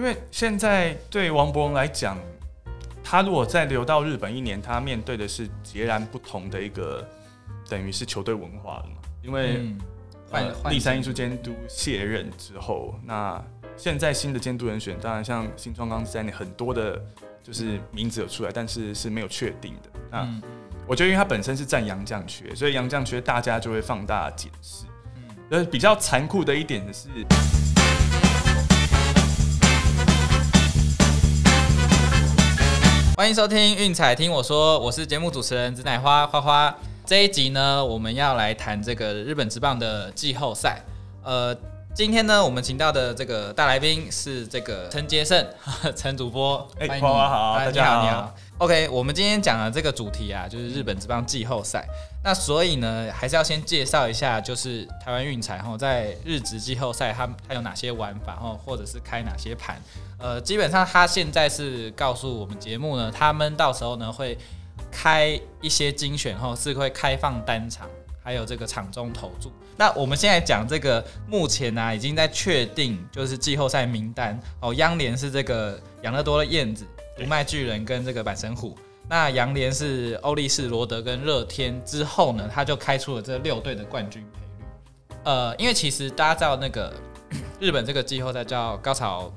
因为现在对王伯荣来讲，他如果再留到日本一年，他面对的是截然不同的一个，等于是球队文化了嘛。因为换立山艺术监督卸任之后，那现在新的监督人选，当然像新庄刚在内很多的，就是名字有出来，但是是没有确定的。那我觉得，因为他本身是占杨将缺，所以杨将缺大家就会放大解释。嗯，呃，比较残酷的一点是。欢迎收听运彩听我说，我是节目主持人紫乃花花花。这一集呢，我们要来谈这个日本职棒的季后赛。呃，今天呢，我们请到的这个大来宾是这个陈杰胜，陈主播。哎，花花好，大家好，你好。OK，我们今天讲的这个主题啊，就是日本职棒季后赛。那所以呢，还是要先介绍一下，就是台湾运彩哈，在日职季后赛，它它有哪些玩法哈，或者是开哪些盘。呃，基本上他现在是告诉我们节目呢，他们到时候呢会开一些精选后是会开放单场，还有这个场中投注。那我们现在讲这个目前呢已经在确定就是季后赛名单哦，央联是这个养乐多的燕子、不卖巨人跟这个板神虎。那杨联是欧力士、罗德跟乐天之后呢，他就开出了这六队的冠军赔率。呃，因为其实大家知道那个 日本这个季后赛叫高潮。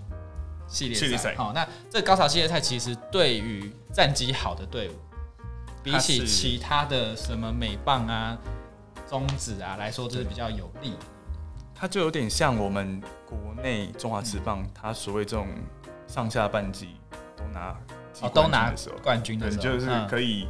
系列赛，好，那这高潮系列赛其实对于战绩好的队伍，比起其他的什么美棒啊、中指啊来说，就是比较有利。它就有点像我们国内中华职棒，它所谓这种上下半季都拿哦都拿冠军的时候，就是可以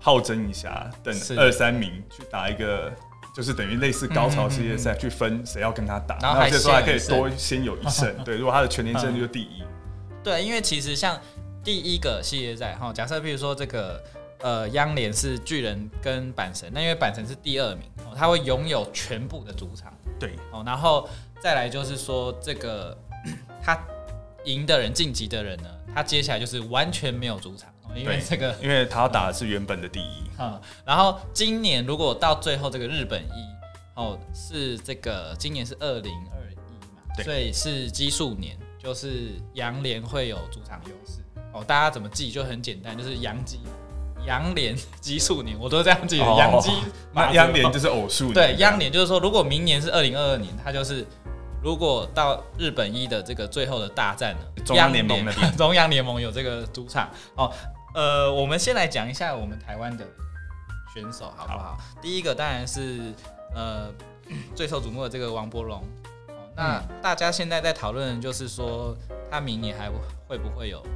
好争一下，等二三名去打一个。就是等于类似高潮系列赛去分谁要跟他打，然后这时候还可以多先有一胜。对，如果他的全年胜就第一。对，因为其实像第一个系列赛哈，假设比如说这个呃央联是巨人跟阪神，那因为阪神是第二名，哦他会拥有全部的主场。对，哦，然后再来就是说这个 他赢的人晋级的人呢，他接下来就是完全没有主场。因为这个，因为他要打的是原本的第一。嗯，然后今年如果到最后这个日本一哦是这个今年是二零二一嘛，所以是基数年，就是阳联会有主场优势。哦，大家怎么记就很简单，就是阳基阳年奇数年，我都这样记的。阳基那羊年就是偶数。对，羊年就是说，如果明年是二零二二年，它就是如果到日本一的这个最后的大战了，中央联盟的 中央联盟有这个主场哦。呃，我们先来讲一下我们台湾的选手好不好？第一个当然是呃最受瞩目的这个王柏龙。那大家现在在讨论就是说，他明年还会不会有合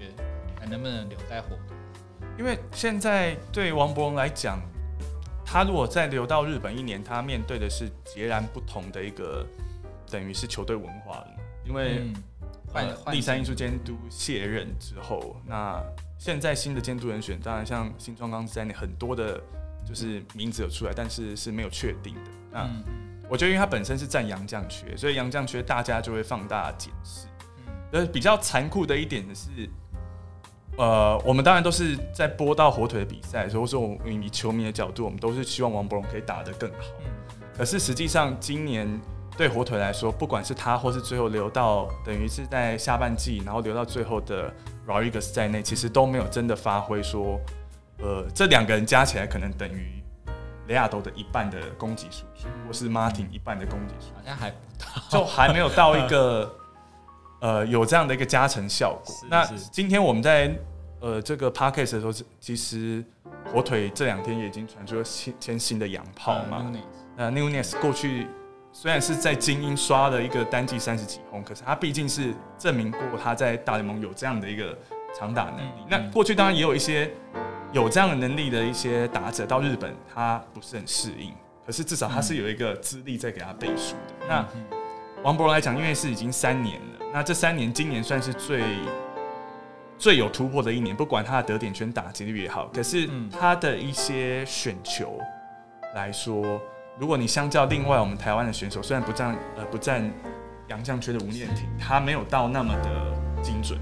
约，还能不能留在火腿？因为现在对王伯荣来讲，他如果再留到日本一年，他面对的是截然不同的一个，等于是球队文化了嘛。因为立山艺术监督卸任之后，那现在新的监督人选，当然像新庄刚在内很多的，就是名字有出来，但是是没有确定的。那我觉得，因为他本身是占杨将缺，所以杨将缺大家就会放大检视。呃，比较残酷的一点是，呃，我们当然都是在播到火腿的比赛，所以说我们以球迷的角度，我们都是希望王博龙可以打得更好。可是实际上今年对火腿来说，不管是他或是最后留到，等于是在下半季，然后留到最后的。Rodriguez 在内，其实都没有真的发挥说，呃，这两个人加起来可能等于雷亚多的一半的攻击数，或是 Martin 一半的攻击数，好像还不到，就还没有到一个呃有这样的一个加成效果。那今天我们在呃这个 Parkes 的时候，其实火腿这两天也已经传出了新签新的洋炮嘛，呃 Newness 过去。虽然是在精英刷了一个单季三十几轰，可是他毕竟是证明过他在大联盟有这样的一个长打能力。那过去当然也有一些有这样的能力的一些打者到日本，他不是很适应。可是至少他是有一个资历在给他背书的。那王博来讲，因为是已经三年了，那这三年今年算是最最有突破的一年，不管他的得点圈打击率也好，可是他的一些选球来说。如果你相较另外我们台湾的选手，虽然不占呃不占杨将缺的吴念婷，他没有到那么的精准。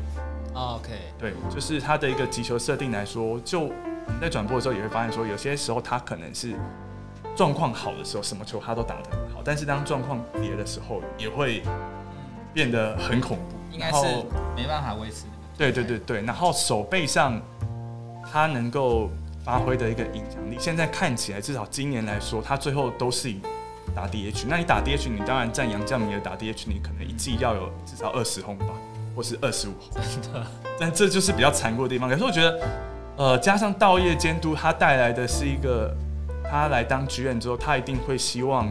OK，对，就是他的一个击球设定来说，就我们在转播的时候也会发现说，有些时候他可能是状况好的时候，什么球他都打得但是当状况跌的时候，也会变得很恐怖。应该是没办法维持。对对对对，然后手背上他能够发挥的一个影响力，现在看起来至少今年来说，他最后都是以打 DH。那你打 DH，你当然占杨将明的打 DH，你可能一季要有至少二十轰吧，或是二十五轰。真的，但这就是比较残酷的地方。可是我觉得，呃，加上道业监督，他带来的是一个，他来当局院之后，他一定会希望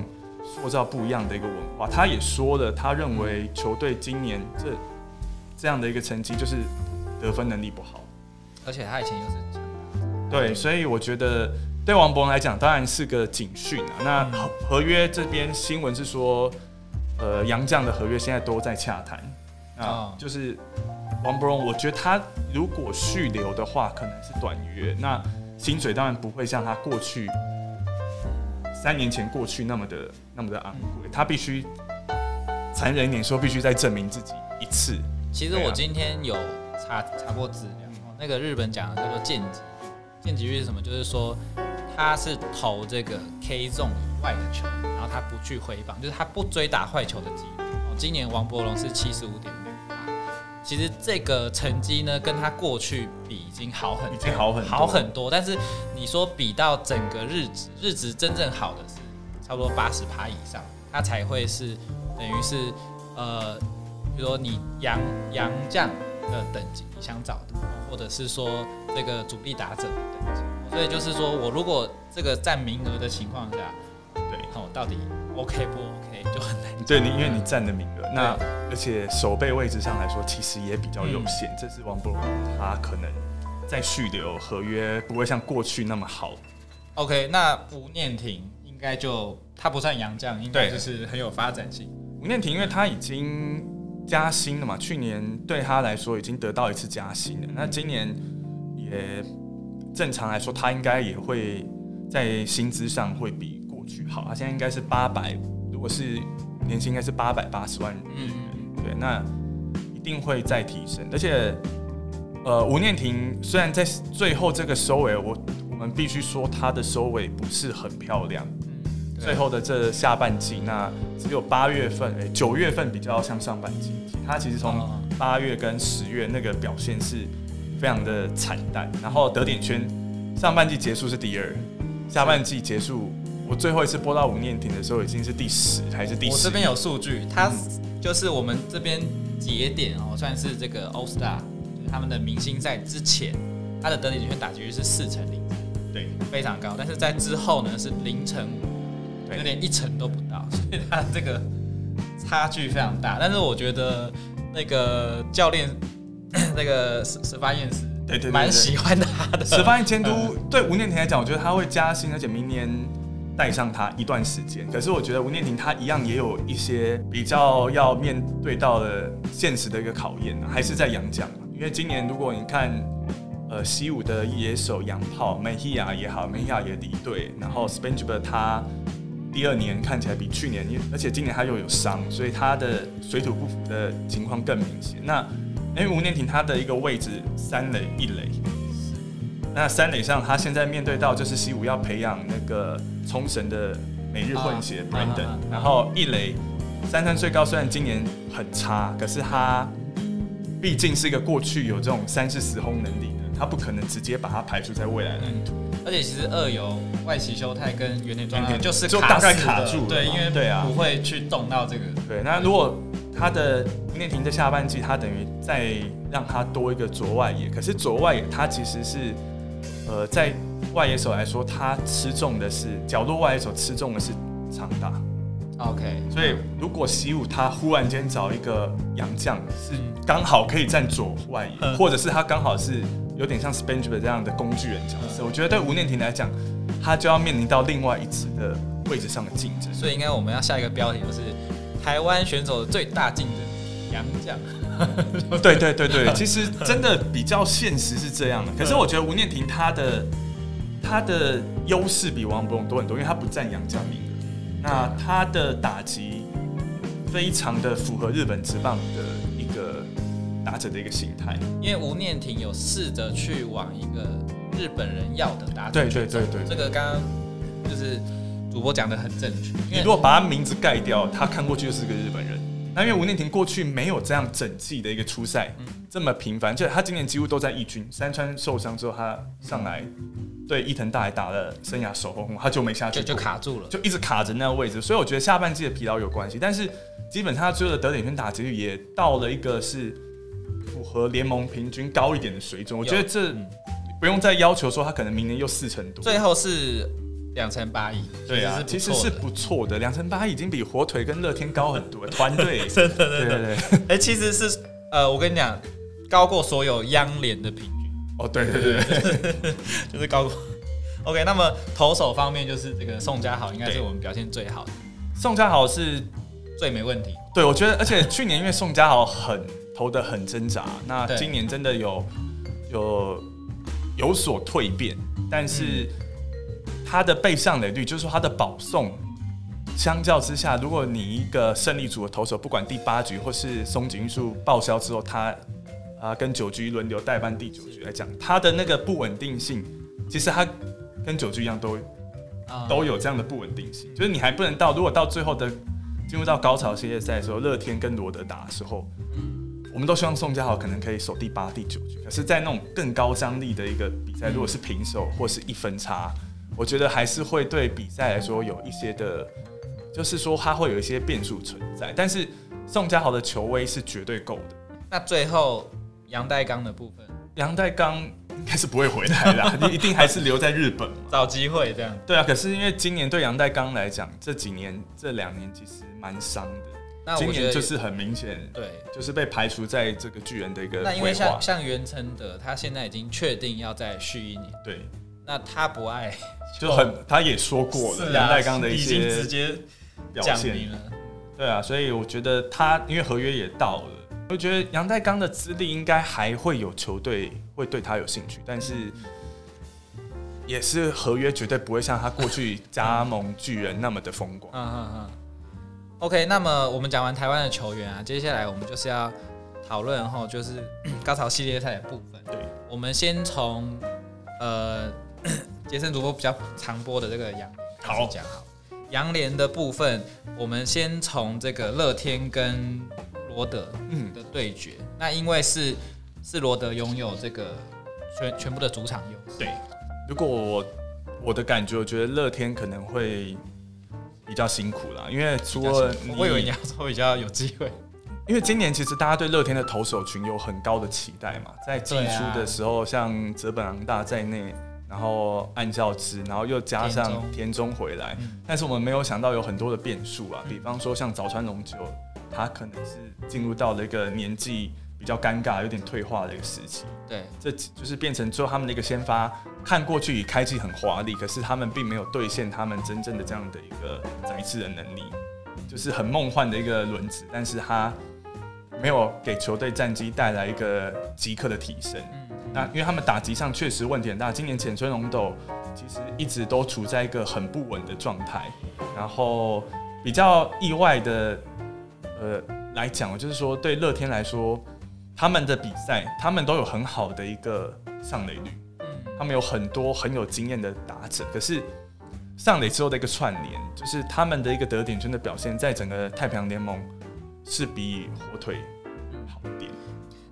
塑造不一样的一个文化。他也说了，他认为球队今年这。这样的一个成绩就是得分能力不好，而且他以前又是强打，对，所以我觉得对王博文来讲当然是个警讯啊。那合合约这边新闻是说，呃，杨绛的合约现在都在洽谈啊，就是王博文，我觉得他如果续留的话，可能是短约，那薪水当然不会像他过去三年前过去那么的那么的昂贵，他必须残忍一点说，必须再证明自己一次。其实我今天有查查过资料，那个日本讲的叫做剑击域，剑击域是什么？就是说他是投这个 K zone 以外的球，然后他不去回防，就是他不追打坏球的几率。哦，今年王伯龙是七十五点其实这个成绩呢，跟他过去比已经好很，已经好很好很多。但是你说比到整个日子，日子真正好的是差不多八十趴以上，他才会是等于是呃。比如说你杨杨将的等级你想找的，或者是说这个主力打者的等级，所以就是说我如果这个占名额的情况下，对，哦，到底 OK 不就很难。对你，因为你占的名额，那而且守备位置上来说，其实也比较有限。这是王博龙，他可能在续留合约不会像过去那么好。OK，那吴念婷应该就他不算杨将，应该就是很有发展性。吴念婷，因为他已经。加薪了嘛？去年对他来说已经得到一次加薪了。那今年也正常来说，他应该也会在薪资上会比过去好。他现在应该是八百，如果是年薪应该是八百八十万日元。对，那一定会再提升。而且，呃，吴念婷虽然在最后这个收尾，我我们必须说她的收尾不是很漂亮。最后的这下半季，那只有八月份，哎，九月份比较像上半季。他其实从八月跟十月那个表现是非常的惨淡。然后得点圈上半季结束是第二，下半季结束，我最后一次播到吴念婷的时候已经是第十还是第十？我这边有数据，他就是我们这边节点哦，算是这个 All Star 他们的明星赛之前，他的得点圈打击率是四成零，对，非常高。但是在之后呢是零成五。有点一成都不到，所以他这个差距非常大。但是我觉得那个教练 那个十十八燕是，对对，蛮喜欢他的。石发燕监督 对吴念婷来讲，我觉得他会加薪，而且明年带上他一段时间。可是我觉得吴念婷他一样也有一些比较要面对到的现实的一个考验，还是在洋将。因为今年如果你看呃西武的野手洋炮梅希亚也好，梅希亚也离队，然后 Spencer 他。第二年看起来比去年，而且今年他又有伤，所以他的水土不服的情况更明显。那因为吴念婷他的一个位置三垒一垒，那三垒上他现在面对到就是西武要培养那个冲绳的每日混血 Brandon，然后一垒三三最高，虽然今年很差，可是他毕竟是一个过去有这种三四十轰能力的，他不可能直接把他排除在未来蓝图。而且其实二游外企修太跟原点状态就是就大概卡住，对，因为对啊不会去动到这个。对，那如果他的吴念婷在下半季，他等于再让他多一个左外野，可是左外野他其实是呃在外野手来说，他吃重的是角落外野手吃重的是长打。OK，所以如果习武他忽然间找一个洋将，是刚好可以站左外野，或者是他刚好是。有点像 Spencer 这样的工具人角色，我觉得对吴念婷来讲，他就要面临到另外一次的位置上的竞争。所以应该我们要下一个标题就是台湾选手的最大竞争杨将。对对对对，其实真的比较现实是这样的。可是我觉得吴念婷她的她的优势比王博龙多很多，因为她不占杨将名额，那他的打击非常的符合日本职棒的一个。打者的一个心态，因为吴念婷有试着去往一个日本人要的打者，对对对对，这个刚刚就是主播讲的很正确。你如果把他名字盖掉，他看过去就是个日本人，那因为吴念婷过去没有这样整季的一个出赛这么频繁，就他今年几乎都在一军。山川受伤之后，他上来对伊藤大海打了生涯首轰，他就没下去，就卡住了，就一直卡着那个位置。所以我觉得下半季的疲劳有关系，但是基本上他最后的得点圈打击率也到了一个是符合联盟平均高一点的水准。我觉得这不用再要求说他可能明年又四成多。最后是。两成八亿，对啊，其实是不错的。两成八亿已经比火腿跟乐天高很多，团队 真的真的对。哎，其实是呃，我跟你讲，高过所有央联的平均。哦，对对对，就是高过。OK，那么投手方面就是这个宋家豪应该是我们表现最好的。宋家豪是最没问题。对，我觉得，而且去年因为宋家豪很投的很挣扎，那今年真的有有有所蜕变，但是。他的被上垒率，就是说他的保送，相较之下，如果你一个胜利组的投手，不管第八局或是松井玉树报销之后，他啊跟九局轮流代班第九局来讲，他的那个不稳定性，其实他跟九局一样都都有这样的不稳定性，就是你还不能到，如果到最后的进入到高潮系列赛的时候，乐天跟罗德打的时候，我们都希望宋家豪可能可以守第八、第九局，可是，在那种更高张力的一个比赛，如果是平手或是一分差。我觉得还是会对比赛来说有一些的，就是说他会有一些变数存在。但是宋家豪的球威是绝对够的。那最后杨代刚的部分，杨代刚应该是不会回来啦，你 一定还是留在日本找机会这样。对啊，可是因为今年对杨代刚来讲，这几年这两年其实蛮伤的。那今年就是很明显，对，就是被排除在这个巨人的一个。那因为像像袁成德，他现在已经确定要再续一年。对。那他不爱。就很，他也说过了，杨代刚的一些直接表现，对啊，所以我觉得他因为合约也到了，我觉得杨代刚的资历应该还会有球队会对他有兴趣，但是也是合约绝对不会像他过去 加盟巨人那么的风光。嗯嗯嗯。OK，那么我们讲完台湾的球员啊，接下来我们就是要讨论后就是 高潮系列赛的部分。对，我们先从呃。杰森主播比较常播的这个杨好讲好，杨联的部分，我们先从这个乐天跟罗德嗯的对决。那因为是是罗德拥有这个全全部的主场优势。对，如果我我的感觉，我觉得乐天可能会比较辛苦啦，因为除了我以为你要说比较有机会，因为今年其实大家对乐天的投手群有很高的期待嘛，在季初的时候，像泽本昂大在内。然后按教之，然后又加上田中。回来，但是我们没有想到有很多的变数啊，比方说像早川龙九，他可能是进入到了一个年纪比较尴尬、有点退化的一个时期。对，这就是变成最后他们的一个先发，看过去开季很华丽，可是他们并没有兑现他们真正的这样的一个载质的能力，就是很梦幻的一个轮子，但是他没有给球队战绩带来一个即刻的提升。那因为他们打击上确实问题很大，今年浅村龙斗其实一直都处在一个很不稳的状态。然后比较意外的，呃，来讲，就是说对乐天来说，他们的比赛他们都有很好的一个上垒率，他们有很多很有经验的打者，可是上垒之后的一个串联，就是他们的一个得点圈的表现，在整个太平洋联盟是比火腿好一点。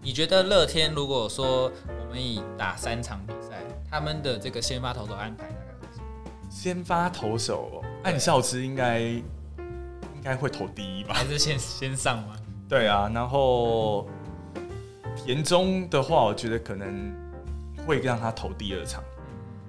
你觉得乐天如果说？可以打三场比赛，他们的这个先发投手安排大概是什么？先发投手按校之应该应该会投第一吧？还是先先上吗？对啊，然后田中的话，我觉得可能会让他投第二场。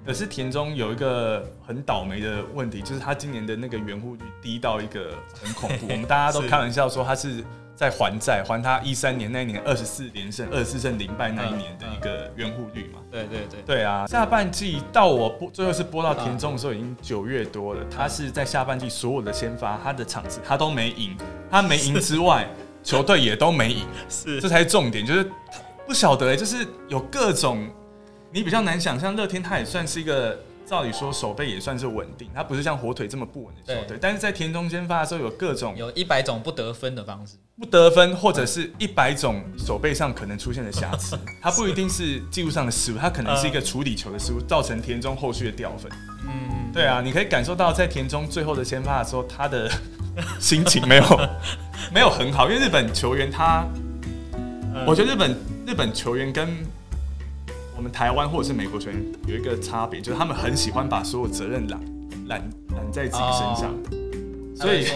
可是田中有一个很倒霉的问题，就是他今年的那个圆护率低到一个很恐怖。我们大家都开玩笑说他是。在还债，还他一三年那一年二十四连胜、二十四胜零败那一年的一个援护率嘛？对对对，对啊。下半季到我播最后是播到田中的时候，已经九月多了。他是在下半季所有的先发，他的场次他都没赢，他没赢之外，球队也都没赢，是这才是重点。就是不晓得，就是有各种你比较难想象，乐天他也算是一个。照理说，手背也算是稳定，它不是像火腿这么不稳的球队。但是在田中先发的时候，有各种有一百种不得分的方式，不得分，或者是一百种手背上可能出现的瑕疵。它不一定是技术上的失误，它可能是一个处理球的失误，造成田中后续的掉分。嗯，对啊，你可以感受到在田中最后的先发的时候，他的心情没有 没有很好，因为日本球员他，我觉得日本日本球员跟我们台湾或者是美国球员有一个差别，就是他们很喜欢把所有责任揽揽揽在自己身上，所以说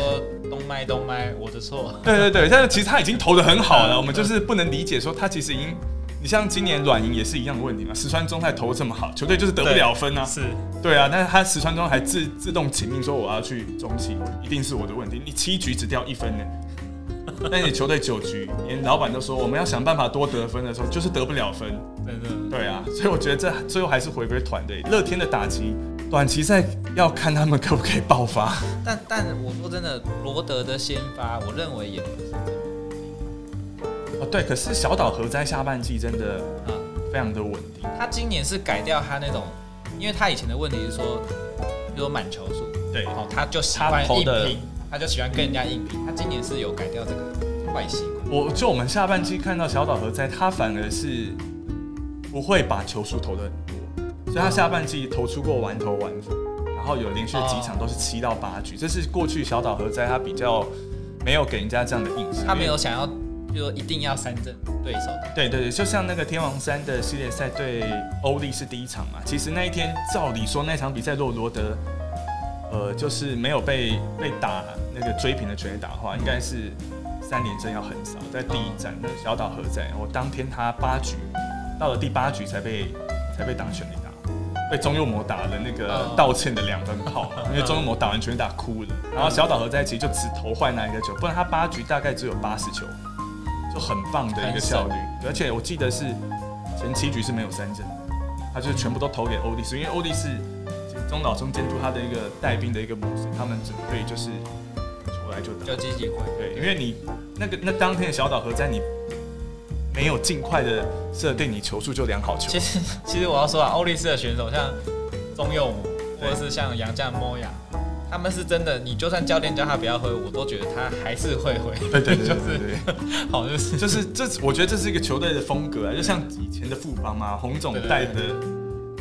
东麦东麦我的错。对对对，但是 其实他已经投的很好了，我们就是不能理解说他其实已经。你像今年软银也是一样的问题嘛，石川中泰投这么好，球队就是得不了分啊。是，对啊，但是他石川中还自自动请命说我要去中期，一定是我的问题。你七局只掉一分呢，那你球队九局，连老板都说我们要想办法多得分的时候，就是得不了分。对的。对啊，所以我觉得这最后还是回归团队。乐天的打击，短期赛要看他们可不可以爆发。但但我说真的，罗德的先发，我认为也不是。哦，对，可是小岛核灾下半季真的啊非常的稳定。他今年是改掉他那种，因为他以前的问题是说，比如说满球数，对，哦，他就喜欢硬拼，他就喜欢跟人家硬拼。他今年是有改掉这个坏习惯。我就我们下半季看到小岛和哉，他反而是不会把球数投的很多，所以他下半季投出过完投完负，然后有连续几场都是七到八局，这是过去小岛和哉他比较没有给人家这样的印象。他没有想要。就说一定要三振对手。对对对，就像那个天王山的系列赛对欧力是第一场嘛。其实那一天照理说那场比赛若罗德，呃，就是没有被被打那个追平的全垒打的话，应该是三连胜要很少。在第一站那小岛何在？我当天他八局到了第八局才被才被打全垒打，被中右魔打了那个道歉的两分炮，因为中右魔打完全垒打哭了。然后小岛和在其实就只投坏那一个球，不然他八局大概只有八十球。就很棒的一个效率，而且我记得是前七局是没有三振，他就是全部都投给欧力士，因为欧力士中岛中监督他的一个带兵的一个模式，他们准备就是出来就打就积极回，对，因为你那个那当天的小岛和在，你没有尽快的设定，你球速就良好球。其实其实我要说啊，欧力士的选手像中右姆，或者是像杨将莫亚。他们是真的，你就算教练叫他不要喝，我都觉得他还是会喝。对对对，就是 好就是就是这，我觉得这是一个球队的风格啊，就像以前的富邦嘛，洪总带的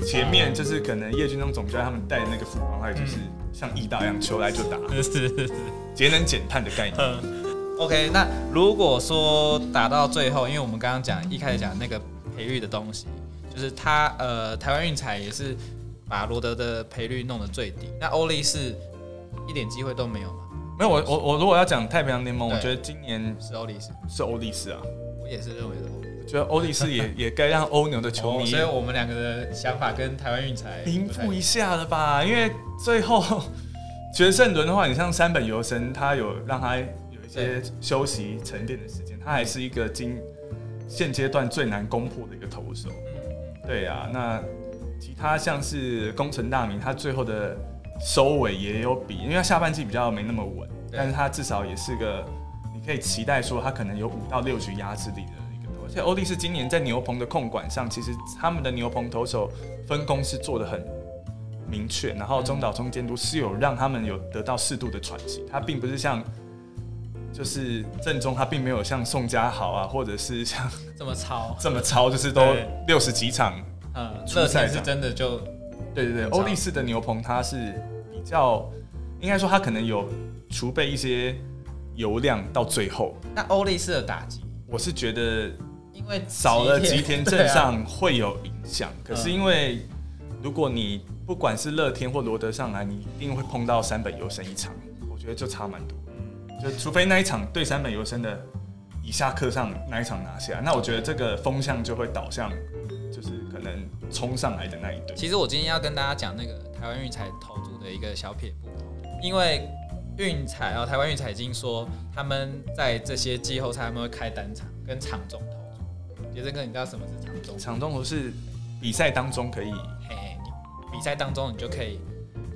前面就是可能叶军中总教练他们带的那个副帮，还有就是像义大一样，球来就打，是是是，节能减碳的概念。OK，那如果说打到最后，因为我们刚刚讲一开始讲那个培育的东西，就是他呃台湾运彩也是把罗德的赔率弄得最低，那欧力是。一点机会都没有吗？没有，我我我如果要讲太平洋联盟，我觉得今年是欧力士，是欧力士啊。我也是认为的，我觉得欧力士也也该让欧牛的球迷，所以我们两个的想法跟台湾运彩平复一下了吧？因为最后决胜轮的话，你像山本游生，他有让他有一些休息沉淀的时间，他还是一个今现阶段最难攻破的一个投手。对呀，那其他像是工程大名，他最后的。收尾也有比，因为他下半季比较没那么稳，但是他至少也是个，你可以期待说他可能有五到六局压制力的。而且欧力士今年在牛棚的控管上，其实他们的牛棚投手分工是做的很明确，然后中岛中监督是有让他们有得到适度的喘息，他并不是像就是正中，他并没有像宋家豪啊，或者是像这么超这么超，就是都六十几场，嗯，热赛是真的就。对对对，欧力士的牛棚它是比较，应该说它可能有储备一些油量到最后。那欧力士的打击，我是觉得因为少了吉田镇上会有影响。可是因为如果你不管是乐天或罗德上来，你一定会碰到三本优生一场，我觉得就差蛮多。就除非那一场对三本优生的以下课上那一场拿下，那我觉得这个风向就会导向就是可。能冲上来的那一队。其实我今天要跟大家讲那个台湾运彩投注的一个小撇步，因为运彩啊，台湾运彩已经说他们在这些季后赛他们会开单场跟场中投注。杰森哥，你知道什么是场中？场中投是比赛当中可以，嘿嘿，你比赛当中你就可以，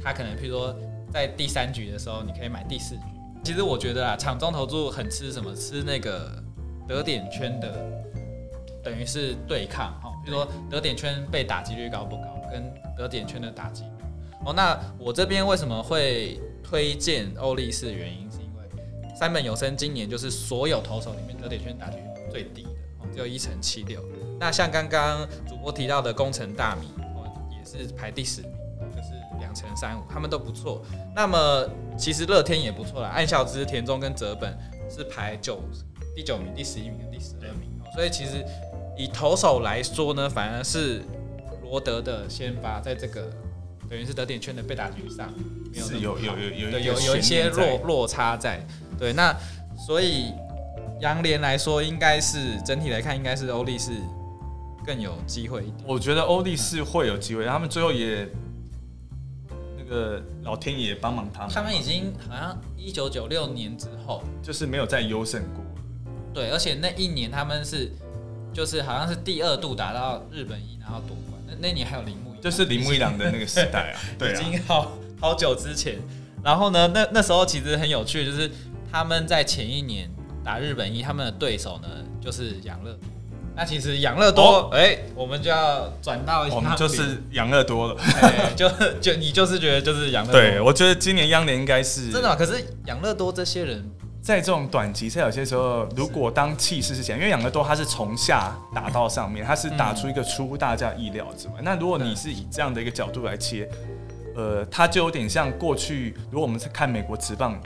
他可能譬如说在第三局的时候，你可以买第四局。其实我觉得啊，场中投注很吃什么？吃那个得点圈的，等于是对抗哈。比如说得点圈被打击率高不高，跟得点圈的打击率哦。那我这边为什么会推荐欧力士？原因是因为三本有生今年就是所有投手里面得点圈打击率最低只有一乘七六。那像刚刚主播提到的工程大米哦，也是排第十名，就是两乘三五，他们都不错。那么其实乐天也不错啦，暗孝之、田中跟泽本是排九第九名、第十一名跟第十二名，所以其实以投手来说呢，反而是罗德的先发在这个等于是得点圈的被打局上，是有有有有有有一些落落差在。对，那所以杨联来说，应该是整体来看，应该是欧力士更有机会一点。我觉得欧力士会有机会，他们最后也那。个老天爷帮忙他们，他们已经好像一九九六年之后，就是没有再优胜过。对，而且那一年他们是，就是好像是第二度达到日本一，然后夺冠。那那年还有铃木，就是铃木一郎的那个时代啊，对啊，已经好好久之前。然后呢，那那时候其实很有趣，就是他们在前一年打日本一，他们的对手呢就是养乐。那其实养乐多，哎，我们就要转到我们就是养乐多了，就就你就是觉得就是养乐多。对，我觉得今年央联应该是真的。可是养乐多这些人在这种短期赛，有些时候如果当气势是强，因为养乐多他是从下打到上面，他是打出一个出乎大家意料之外。那如果你是以这样的一个角度来切，呃，他就有点像过去，如果我们是看美国职棒。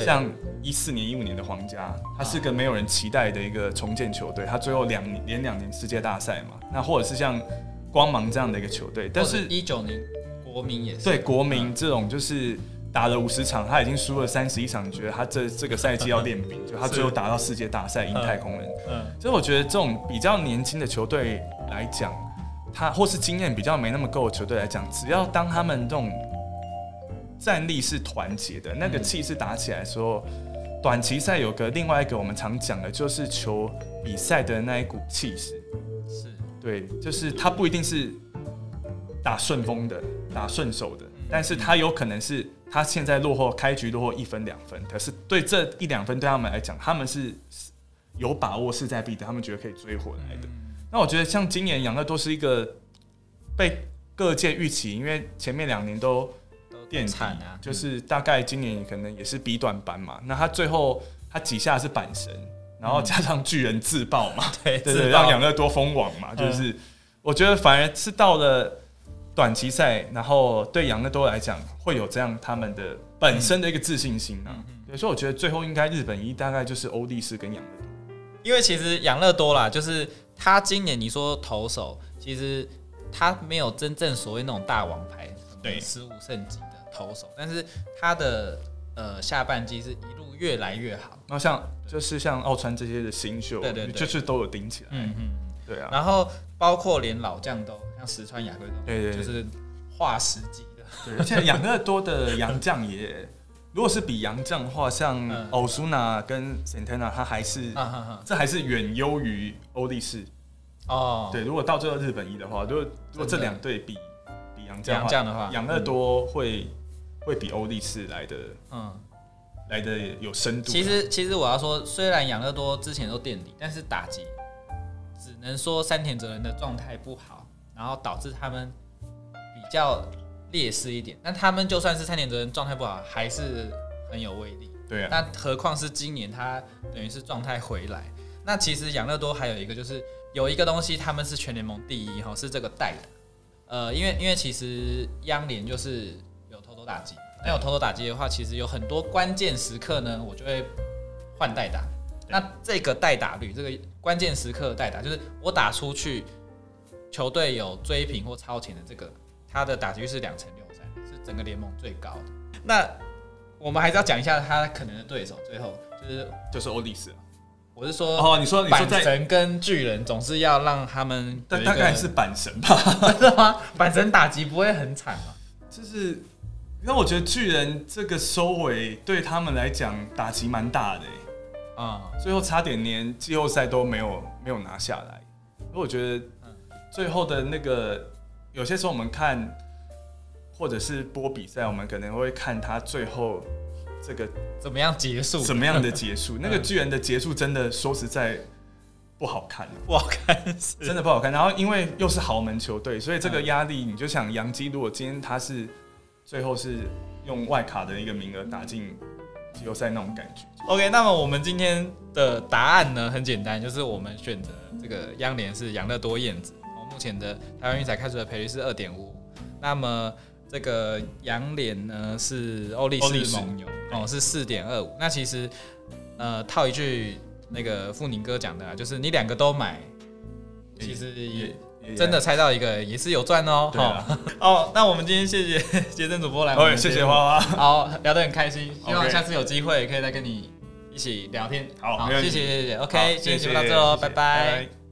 像一四年、一五年的皇家，他是个没有人期待的一个重建球队，他最后两连两年世界大赛嘛。那或者是像光芒这样的一个球队，但是一九年国民也是对国民这种就是打了五十场，他已经输了三十一场，你觉得他这这个赛季要练兵，就他最后打到世界大赛赢太空人。嗯，所以我觉得这种比较年轻的球队来讲，他或是经验比较没那么够的球队来讲，只要当他们这种。战力是团结的，那个气势打起来的时候，短期赛有个另外一个我们常讲的，就是球比赛的那一股气势，是对，就是他不一定是打顺风的，打顺手的，但是他有可能是他现在落后开局落后一分两分，可是对这一两分对他们来讲，他们是有把握势在必得，他们觉得可以追回来的。那我觉得像今年养乐多是一个被各界预期，因为前面两年都。垫底啊，就是大概今年可能也是 B 段班嘛。那他最后他几下是板神，然后加上巨人自爆嘛，对 对对，让养乐多封网嘛。就是我觉得反而是到了短期赛，然后对养乐多来讲会有这样他们的本身的一个自信心啊。所以我觉得最后应该日本一大概就是欧力士跟养乐多，因为其实养乐多啦，就是他今年你说投手，其实他没有真正所谓那种大王牌，对，十五胜级。投手，但是他的呃下半季是一路越来越好。那像就是像奥川这些的新秀，对对，就是都有顶起来。嗯嗯，对啊。然后包括连老将都像石川雅贵都，对对，就是化石级的。对，而且养乐多的洋将也，如果是比洋将的话，像欧苏纳跟 Santana，他还是这还是远优于欧力士。哦，对，如果到最后日本一的话，如果如果这两队比比洋将的话，养乐多会。会比欧力士来的，嗯，来的有深度。其实，其实我要说，虽然养乐多之前都垫底，但是打击只能说山田哲人的状态不好，然后导致他们比较劣势一点。那他们就算是山田哲人状态不好，还是很有威力。对啊。那何况是今年他等于是状态回来。那其实养乐多还有一个就是有一个东西，他们是全联盟第一哈，是这个代打。呃，因为因为其实央联就是。打击，那有偷偷打击的话，其实有很多关键时刻呢，我就会换代打。那这个代打率，这个关键时刻代打，就是我打出去，球队有追平或超前的这个，他的打击率是两成六三，是整个联盟最高的。那我们还是要讲一下他可能的对手，最后就是就是欧力士。我是说，哦，你说你说板神跟巨人总是要让他们，大大概是板神吧？真的吗？板神打击不会很惨吗？就是。那我觉得巨人这个收尾对他们来讲打击蛮大的，啊，最后差点连季后赛都没有没有拿下来。所以我觉得，最后的那个有些时候我们看或者是播比赛，我们可能会看他最后这个怎么样结束，怎么样的结束。那个巨人的结束真的说实在不好看，不好看，真的不好看。然后因为又是豪门球队，所以这个压力你就想，杨基如果今天他是。最后是用外卡的一个名额打进季后赛那种感觉。OK，那么我们今天的答案呢很简单，就是我们选择这个央联是养乐多燕子。目前的台湾运彩开出的赔率是二点五。那么这个洋联呢是欧力士蒙牛哦是四点二五。那其实呃，套一句那个富宁哥讲的，啊就是你两个都买，其实也真的猜到一个也是有赚哦。好，哦，那我们今天谢谢 杰森主播来，哦，谢谢花花，好，聊得很开心，希望下次有机会可以再跟你一起聊天。好，谢谢谢谢，OK，今天节目到这喽，拜拜。